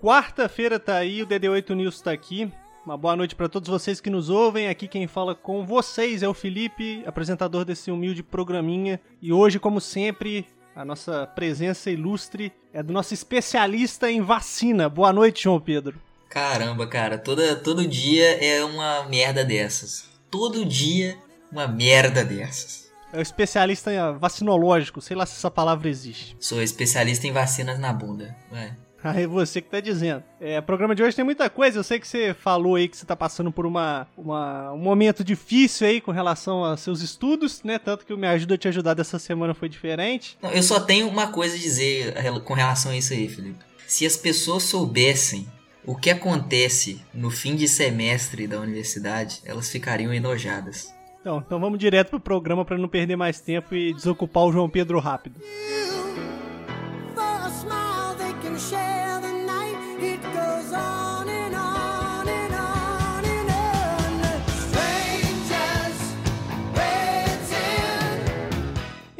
Quarta-feira tá aí, o DD8 News tá aqui. Uma boa noite para todos vocês que nos ouvem. Aqui quem fala com vocês é o Felipe, apresentador desse humilde programinha. E hoje, como sempre, a nossa presença ilustre é do nosso especialista em vacina. Boa noite, João Pedro. Caramba, cara, toda, todo dia é uma merda dessas. Todo dia uma merda dessas. É o especialista em vacinológico, sei lá se essa palavra existe. Sou especialista em vacinas na bunda. Ué. Aí você que tá dizendo. É, o programa de hoje tem muita coisa. Eu sei que você falou aí que você tá passando por uma, uma, um momento difícil aí com relação aos seus estudos, né? Tanto que o Me Ajuda a Te Ajudar dessa semana foi diferente. Não, eu só tenho uma coisa a dizer com relação a isso aí, Felipe. Se as pessoas soubessem o que acontece no fim de semestre da universidade, elas ficariam enojadas. Então, então vamos direto pro programa para não perder mais tempo e desocupar o João Pedro rápido.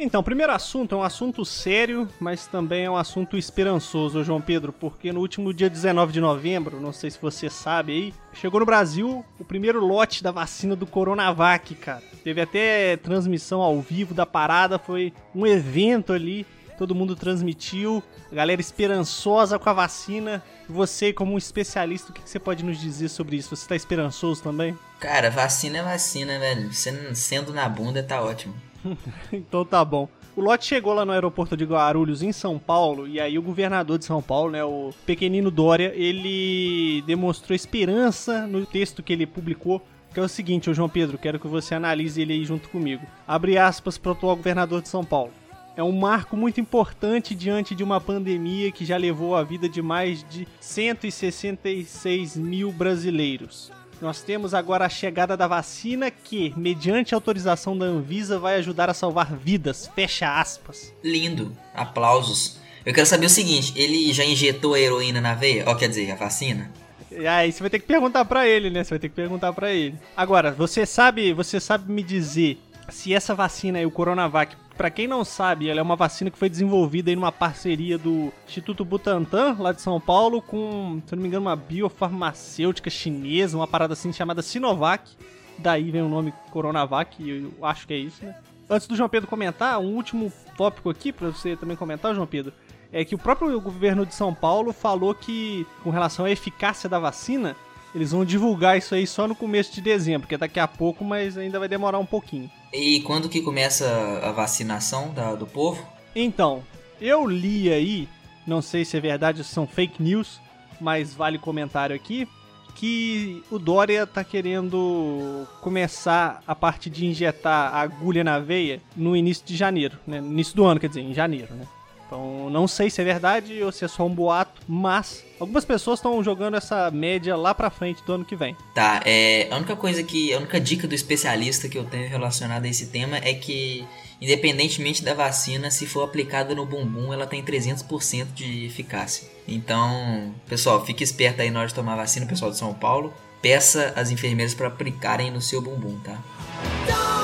Então, primeiro assunto é um assunto sério, mas também é um assunto esperançoso, João Pedro, porque no último dia 19 de novembro, não sei se você sabe aí, chegou no Brasil o primeiro lote da vacina do Coronavac, cara. Teve até transmissão ao vivo da parada, foi um evento ali, todo mundo transmitiu, a galera esperançosa com a vacina. Você, como um especialista, o que você pode nos dizer sobre isso? Você tá esperançoso também? Cara, vacina é vacina, velho. Sendo na bunda tá ótimo. então tá bom. O lote chegou lá no aeroporto de Guarulhos, em São Paulo, e aí o governador de São Paulo, né, o pequenino Dória, ele demonstrou esperança no texto que ele publicou, que é o seguinte, ô João Pedro, quero que você analise ele aí junto comigo. Abre aspas para o atual governador de São Paulo. É um marco muito importante diante de uma pandemia que já levou a vida de mais de 166 mil brasileiros. Nós temos agora a chegada da vacina que, mediante autorização da Anvisa, vai ajudar a salvar vidas. Fecha aspas. Lindo. Aplausos. Eu quero saber o seguinte, ele já injetou a heroína na veia? Ó, quer dizer, a vacina? E aí você vai ter que perguntar para ele, né? Você vai ter que perguntar para ele. Agora, você sabe, você sabe me dizer se essa vacina aí, o Coronavac, para quem não sabe, ela é uma vacina que foi desenvolvida em uma parceria do Instituto Butantan, lá de São Paulo, com, se não me engano, uma biofarmacêutica chinesa, uma parada assim chamada Sinovac. Daí vem o nome Coronavac, eu acho que é isso, né? Antes do João Pedro comentar, um último tópico aqui para você também comentar, João Pedro, é que o próprio governo de São Paulo falou que, com relação à eficácia da vacina, eles vão divulgar isso aí só no começo de dezembro, que é daqui a pouco, mas ainda vai demorar um pouquinho. E quando que começa a vacinação da, do povo? Então, eu li aí, não sei se é verdade ou se são fake news, mas vale comentário aqui, que o Dória tá querendo começar a parte de injetar a agulha na veia no início de janeiro, né? No início do ano, quer dizer, em janeiro, né? Então, não sei se é verdade ou se é só um boato, mas algumas pessoas estão jogando essa média lá pra frente do ano que vem. Tá, é, a única coisa que, a única dica do especialista que eu tenho relacionada a esse tema é que, independentemente da vacina, se for aplicada no bumbum, ela tem 300% de eficácia. Então, pessoal, fique esperto aí na hora de tomar vacina, pessoal de São Paulo. Peça as enfermeiras para aplicarem no seu bumbum, tá? Don't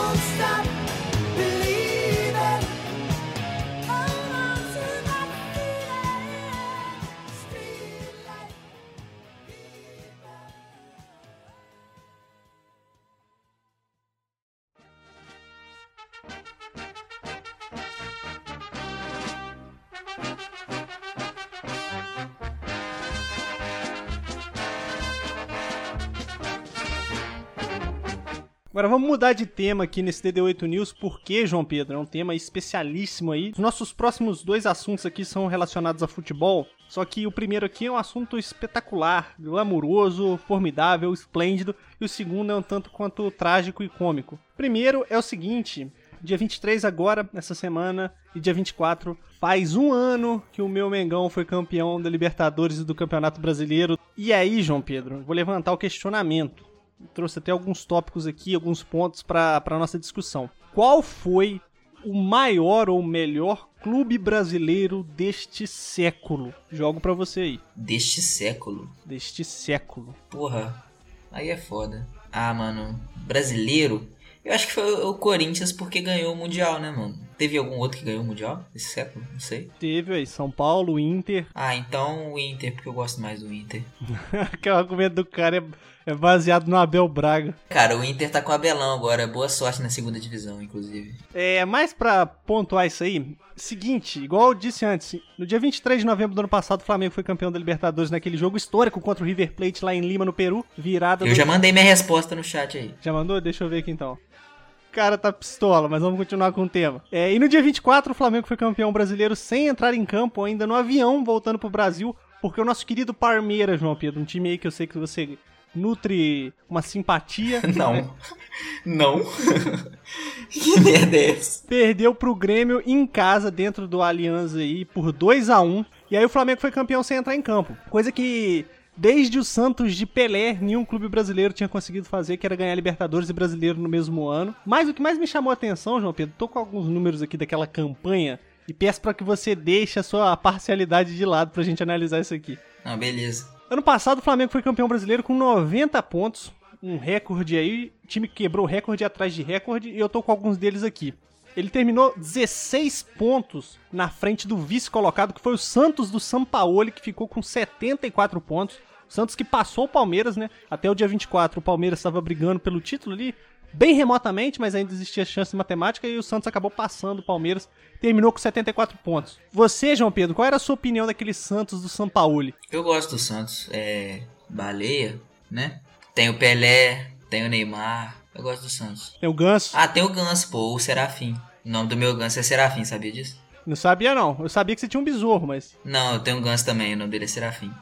Agora vamos mudar de tema aqui nesse DD8 News, porque, João Pedro, é um tema especialíssimo aí. Os nossos próximos dois assuntos aqui são relacionados a futebol, só que o primeiro aqui é um assunto espetacular, glamouroso, formidável, esplêndido, e o segundo é um tanto quanto trágico e cômico. Primeiro é o seguinte, Dia 23 agora, essa semana, e dia 24, faz um ano que o meu Mengão foi campeão da Libertadores e do Campeonato Brasileiro. E aí, João Pedro, vou levantar o questionamento trouxe até alguns tópicos aqui, alguns pontos para a nossa discussão. Qual foi o maior ou melhor clube brasileiro deste século? Jogo para você aí. Deste século? Deste século. Porra, aí é foda. Ah, mano, brasileiro? Eu acho que foi o Corinthians porque ganhou o Mundial, né, mano? Teve algum outro que ganhou o Mundial esse século? Não sei. Teve aí, São Paulo, Inter. Ah, então o Inter, porque eu gosto mais do Inter. que o argumento do cara é, é, baseado no Abel Braga. Cara, o Inter tá com o Abelão agora. Boa sorte na segunda divisão, inclusive. É, mais pra pontuar isso aí, seguinte, igual eu disse antes, no dia 23 de novembro do ano passado, o Flamengo foi campeão da Libertadores naquele jogo histórico contra o River Plate lá em Lima, no Peru. Virada. Eu do... já mandei minha resposta no chat aí. Já mandou? Deixa eu ver aqui então cara tá pistola, mas vamos continuar com o tema. É, e no dia 24, o Flamengo foi campeão brasileiro sem entrar em campo, ainda no avião, voltando pro Brasil, porque o nosso querido Parmeiras, João Pedro, um time aí que eu sei que você nutre uma simpatia. Não. Não. que merda é essa? Perdeu pro Grêmio em casa, dentro do Aliança aí, por 2 a 1 E aí o Flamengo foi campeão sem entrar em campo. Coisa que Desde o Santos de Pelé, nenhum clube brasileiro tinha conseguido fazer, que era ganhar Libertadores e Brasileiro no mesmo ano. Mas o que mais me chamou a atenção, João Pedro, tô com alguns números aqui daquela campanha e peço para que você deixe a sua parcialidade de lado pra gente analisar isso aqui. Ah, beleza. Ano passado o Flamengo foi campeão brasileiro com 90 pontos, um recorde aí, o time quebrou recorde atrás de recorde e eu tô com alguns deles aqui. Ele terminou 16 pontos na frente do vice colocado, que foi o Santos do Sampaoli, que ficou com 74 pontos. Santos que passou o Palmeiras, né? Até o dia 24, o Palmeiras estava brigando pelo título ali, bem remotamente, mas ainda existia chance matemática e o Santos acabou passando o Palmeiras, terminou com 74 pontos. Você, João Pedro, qual era a sua opinião daquele Santos do São Paulo? Eu gosto do Santos, é baleia, né? Tem o Pelé, tem o Neymar, eu gosto do Santos. Tem o Ganso? Ah, tem o Ganso, pô, o Serafim. O nome do meu Ganso é Serafim, sabia disso? Não sabia não. Eu sabia que você tinha um besouro, mas. Não, eu tenho um Ganso também, o nome dele é Serafim.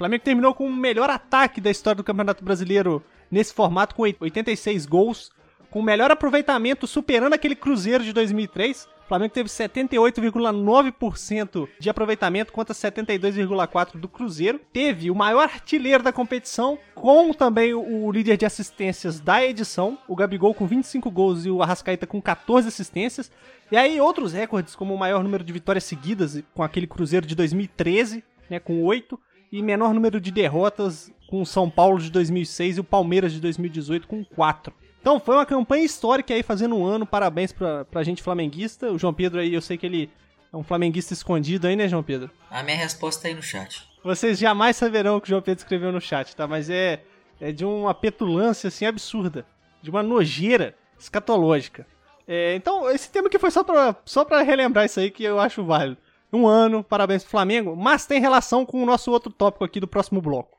Flamengo terminou com o melhor ataque da história do Campeonato Brasileiro nesse formato, com 86 gols, com o melhor aproveitamento, superando aquele Cruzeiro de 2003. O Flamengo teve 78,9% de aproveitamento contra 72,4% do Cruzeiro. Teve o maior artilheiro da competição, com também o líder de assistências da edição, o Gabigol com 25 gols e o Arrascaeta com 14 assistências. E aí outros recordes, como o maior número de vitórias seguidas, com aquele Cruzeiro de 2013, né, com 8 e menor número de derrotas com o São Paulo de 2006 e o Palmeiras de 2018 com 4. Então foi uma campanha histórica aí fazendo um ano, parabéns pra, pra gente flamenguista. O João Pedro aí, eu sei que ele é um flamenguista escondido aí, né, João Pedro? A minha resposta tá aí no chat. Vocês jamais saberão o que o João Pedro escreveu no chat, tá? Mas é, é de uma petulância assim absurda, de uma nojeira escatológica. É, então, esse tema aqui foi só pra, só pra relembrar isso aí que eu acho válido um ano, parabéns pro Flamengo, mas tem relação com o nosso outro tópico aqui do próximo bloco.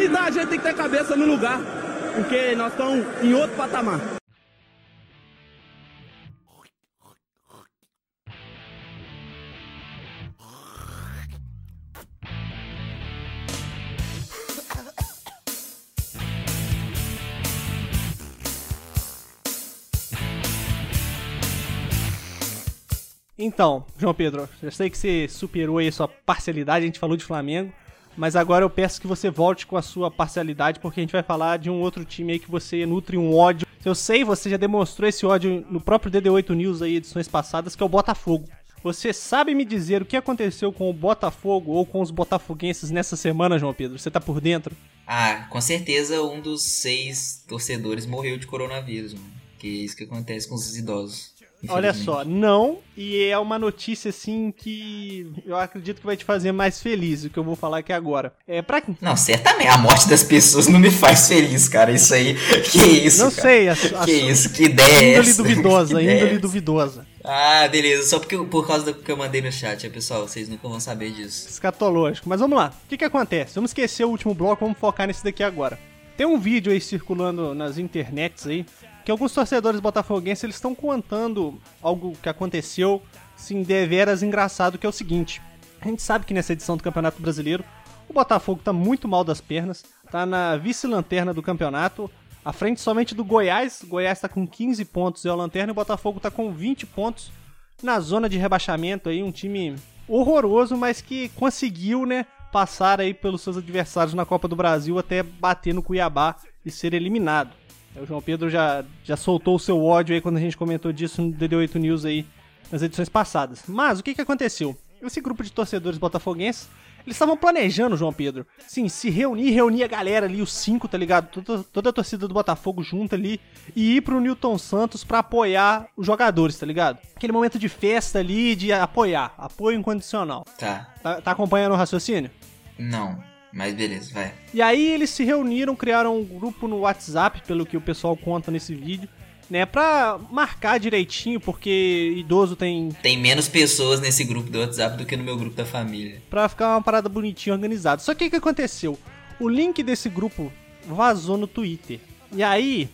Idade, a gente tem que ter cabeça no lugar, porque nós estamos em outro patamar. Então, João Pedro, eu sei que você superou aí sua parcialidade, a gente falou de Flamengo, mas agora eu peço que você volte com a sua parcialidade, porque a gente vai falar de um outro time aí que você nutre um ódio. Eu sei, você já demonstrou esse ódio no próprio DD8 News aí, edições passadas, que é o Botafogo. Você sabe me dizer o que aconteceu com o Botafogo ou com os botafoguenses nessa semana, João Pedro? Você tá por dentro? Ah, com certeza um dos seis torcedores morreu de coronavírus, mano. Que é isso que acontece com os idosos. Olha só, não, e é uma notícia assim que eu acredito que vai te fazer mais feliz, o que eu vou falar aqui agora. É para Não, certamente a morte das pessoas não me faz feliz, cara. Isso aí, que isso? Não cara? sei, a, a, que isso? Que ideia índole é duvidosa, índole duvidosa. Ah, beleza, só porque por causa do que eu mandei no chat, pessoal, vocês nunca vão saber disso. Escatológico. Mas vamos lá. O que que acontece? Vamos esquecer o último bloco, vamos focar nesse daqui agora. Tem um vídeo aí circulando nas internets aí que alguns torcedores botafoguenses eles estão contando algo que aconteceu, sim, deveras engraçado, que é o seguinte. A gente sabe que nessa edição do Campeonato Brasileiro, o Botafogo tá muito mal das pernas, tá na vice-lanterna do campeonato, à frente somente do Goiás. O Goiás tá com 15 pontos, é o lanterna, e o Botafogo tá com 20 pontos na zona de rebaixamento aí, um time horroroso, mas que conseguiu, né, passar aí pelos seus adversários na Copa do Brasil até bater no Cuiabá e ser eliminado. O João Pedro já, já soltou o seu ódio aí quando a gente comentou disso no DD8 News aí nas edições passadas. Mas o que, que aconteceu? Esse grupo de torcedores botafoguenses Eles estavam planejando, João Pedro, sim, se reunir, reunir a galera ali, os cinco, tá ligado? Toda, toda a torcida do Botafogo junto ali e ir pro Newton Santos pra apoiar os jogadores, tá ligado? Aquele momento de festa ali, de apoiar, apoio incondicional. Tá. Tá, tá acompanhando o raciocínio? Não, mas beleza, vai. E aí eles se reuniram, criaram um grupo no WhatsApp, pelo que o pessoal conta nesse vídeo, né, pra marcar direitinho, porque idoso tem. Tem menos pessoas nesse grupo do WhatsApp do que no meu grupo da família. Pra ficar uma parada bonitinha, organizada. Só que o que aconteceu? O link desse grupo vazou no Twitter. E aí,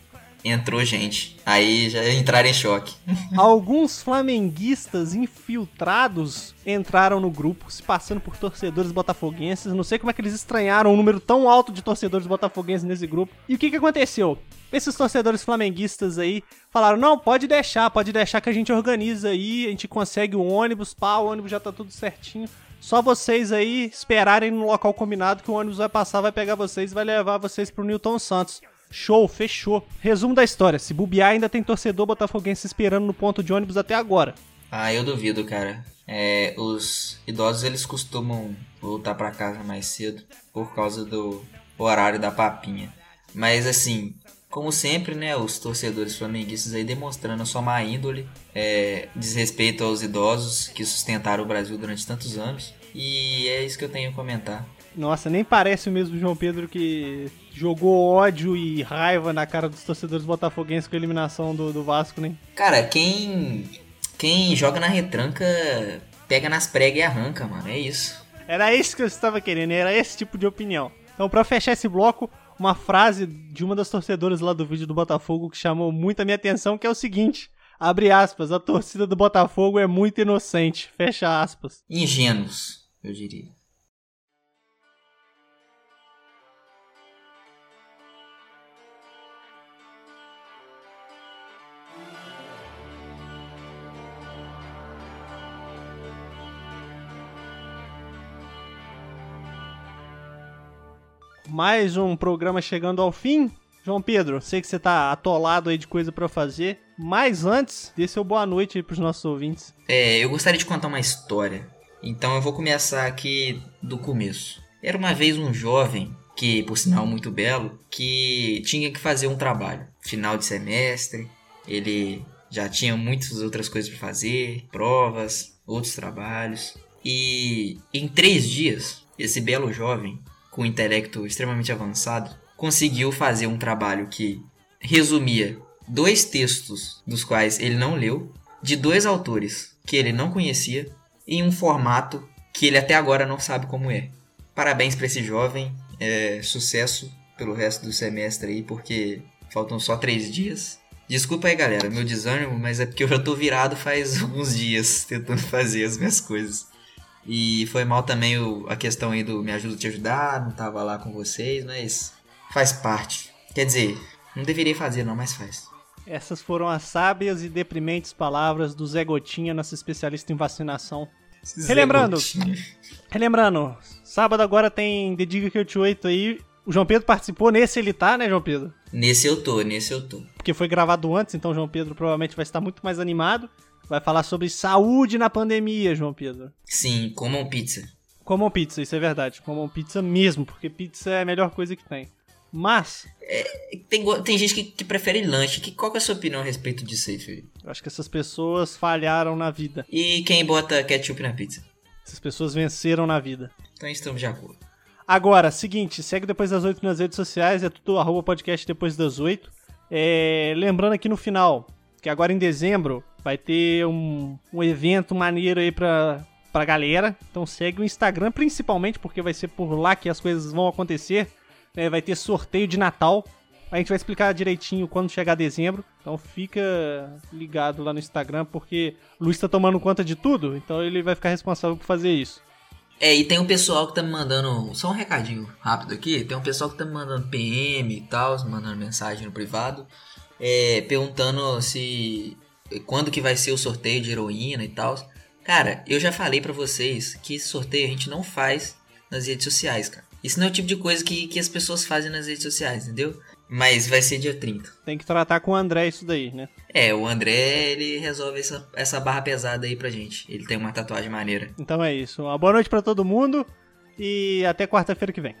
Entrou gente. Aí já entraram em choque. alguns flamenguistas infiltrados entraram no grupo, se passando por torcedores botafoguenses. Não sei como é que eles estranharam um número tão alto de torcedores botafoguenses nesse grupo. E o que, que aconteceu? Esses torcedores flamenguistas aí falaram: não, pode deixar, pode deixar que a gente organiza aí, a gente consegue o ônibus, pá, o ônibus já tá tudo certinho. Só vocês aí esperarem no local combinado que o ônibus vai passar, vai pegar vocês e vai levar vocês pro Newton Santos. Show, fechou. Resumo da história: se bobear, ainda tem torcedor botafoguense esperando no ponto de ônibus até agora. Ah, eu duvido, cara. É, os idosos eles costumam voltar pra casa mais cedo por causa do horário da papinha. Mas assim, como sempre, né, os torcedores flamenguistas aí demonstrando a sua má índole, é, desrespeito aos idosos que sustentaram o Brasil durante tantos anos. E é isso que eu tenho a comentar. Nossa, nem parece o mesmo João Pedro que jogou ódio e raiva na cara dos torcedores botafoguenses com a eliminação do, do Vasco, né? Cara, quem quem joga na retranca pega nas pregas e arranca, mano. É isso. Era isso que eu estava querendo, era esse tipo de opinião. Então, pra fechar esse bloco, uma frase de uma das torcedoras lá do vídeo do Botafogo que chamou muito a minha atenção, que é o seguinte: abre aspas, a torcida do Botafogo é muito inocente. Fecha aspas. Ingênuos, eu diria. Mais um programa chegando ao fim. João Pedro, sei que você tá atolado aí de coisa pra fazer, mas antes, dê seu boa noite aí pros nossos ouvintes. É, eu gostaria de contar uma história. Então eu vou começar aqui do começo. Era uma vez um jovem, que por sinal muito belo, que tinha que fazer um trabalho. Final de semestre, ele já tinha muitas outras coisas para fazer, provas, outros trabalhos. E em três dias, esse belo jovem, com um intelecto extremamente avançado, conseguiu fazer um trabalho que resumia dois textos dos quais ele não leu, de dois autores que ele não conhecia, em um formato que ele até agora não sabe como é. Parabéns para esse jovem, é, sucesso pelo resto do semestre aí, porque faltam só três dias. Desculpa aí, galera, meu desânimo, mas é porque eu já tô virado faz alguns dias tentando fazer as minhas coisas. E foi mal também o- a questão aí do me ajuda a te ajudar, não tava lá com vocês, mas faz parte. Quer dizer, não deveria fazer não, mas faz. Essas foram as sábias e deprimentes palavras do Zé Gotinha, nosso especialista em vacinação. Relembrando. Zé Gotinha. Relembrando, sábado agora tem The Diga que eu te oito aí. O João Pedro participou, nesse ele tá, né, João Pedro? Nesse eu tô, nesse eu tô. Porque foi gravado antes, então o João Pedro provavelmente vai estar muito mais animado. Vai falar sobre saúde na pandemia, João Pedro. Sim, comam pizza. Comam pizza, isso é verdade. Comam pizza mesmo, porque pizza é a melhor coisa que tem. Mas, Tem, go- tem gente que, que prefere lanche. Que, qual que é a sua opinião a respeito disso aí, filho? eu acho que essas pessoas falharam na vida. E quem bota ketchup na pizza? Essas pessoas venceram na vida. Então estamos de acordo. Agora, seguinte, segue depois das 8 nas redes sociais, é tudo arroba podcast depois das 8. É, lembrando aqui no final, que agora em dezembro vai ter um, um evento maneiro aí pra, pra galera. Então segue o Instagram principalmente, porque vai ser por lá que as coisas vão acontecer. Né? vai ter sorteio de Natal. A gente vai explicar direitinho quando chegar dezembro. Então fica ligado lá no Instagram, porque o Luiz tá tomando conta de tudo, então ele vai ficar responsável por fazer isso. É, e tem um pessoal que tá me mandando. Só um recadinho rápido aqui. Tem um pessoal que tá me mandando PM e tal, mandando mensagem no privado. é, perguntando se. Quando que vai ser o sorteio de heroína e tal. Cara, eu já falei pra vocês que sorteio a gente não faz nas redes sociais, cara. Isso não é o tipo de coisa que, que as pessoas fazem nas redes sociais, entendeu? Mas vai ser dia 30. Tem que tratar com o André isso daí, né? É, o André, ele resolve essa, essa barra pesada aí pra gente. Ele tem uma tatuagem maneira. Então é isso. Uma boa noite pra todo mundo e até quarta-feira que vem.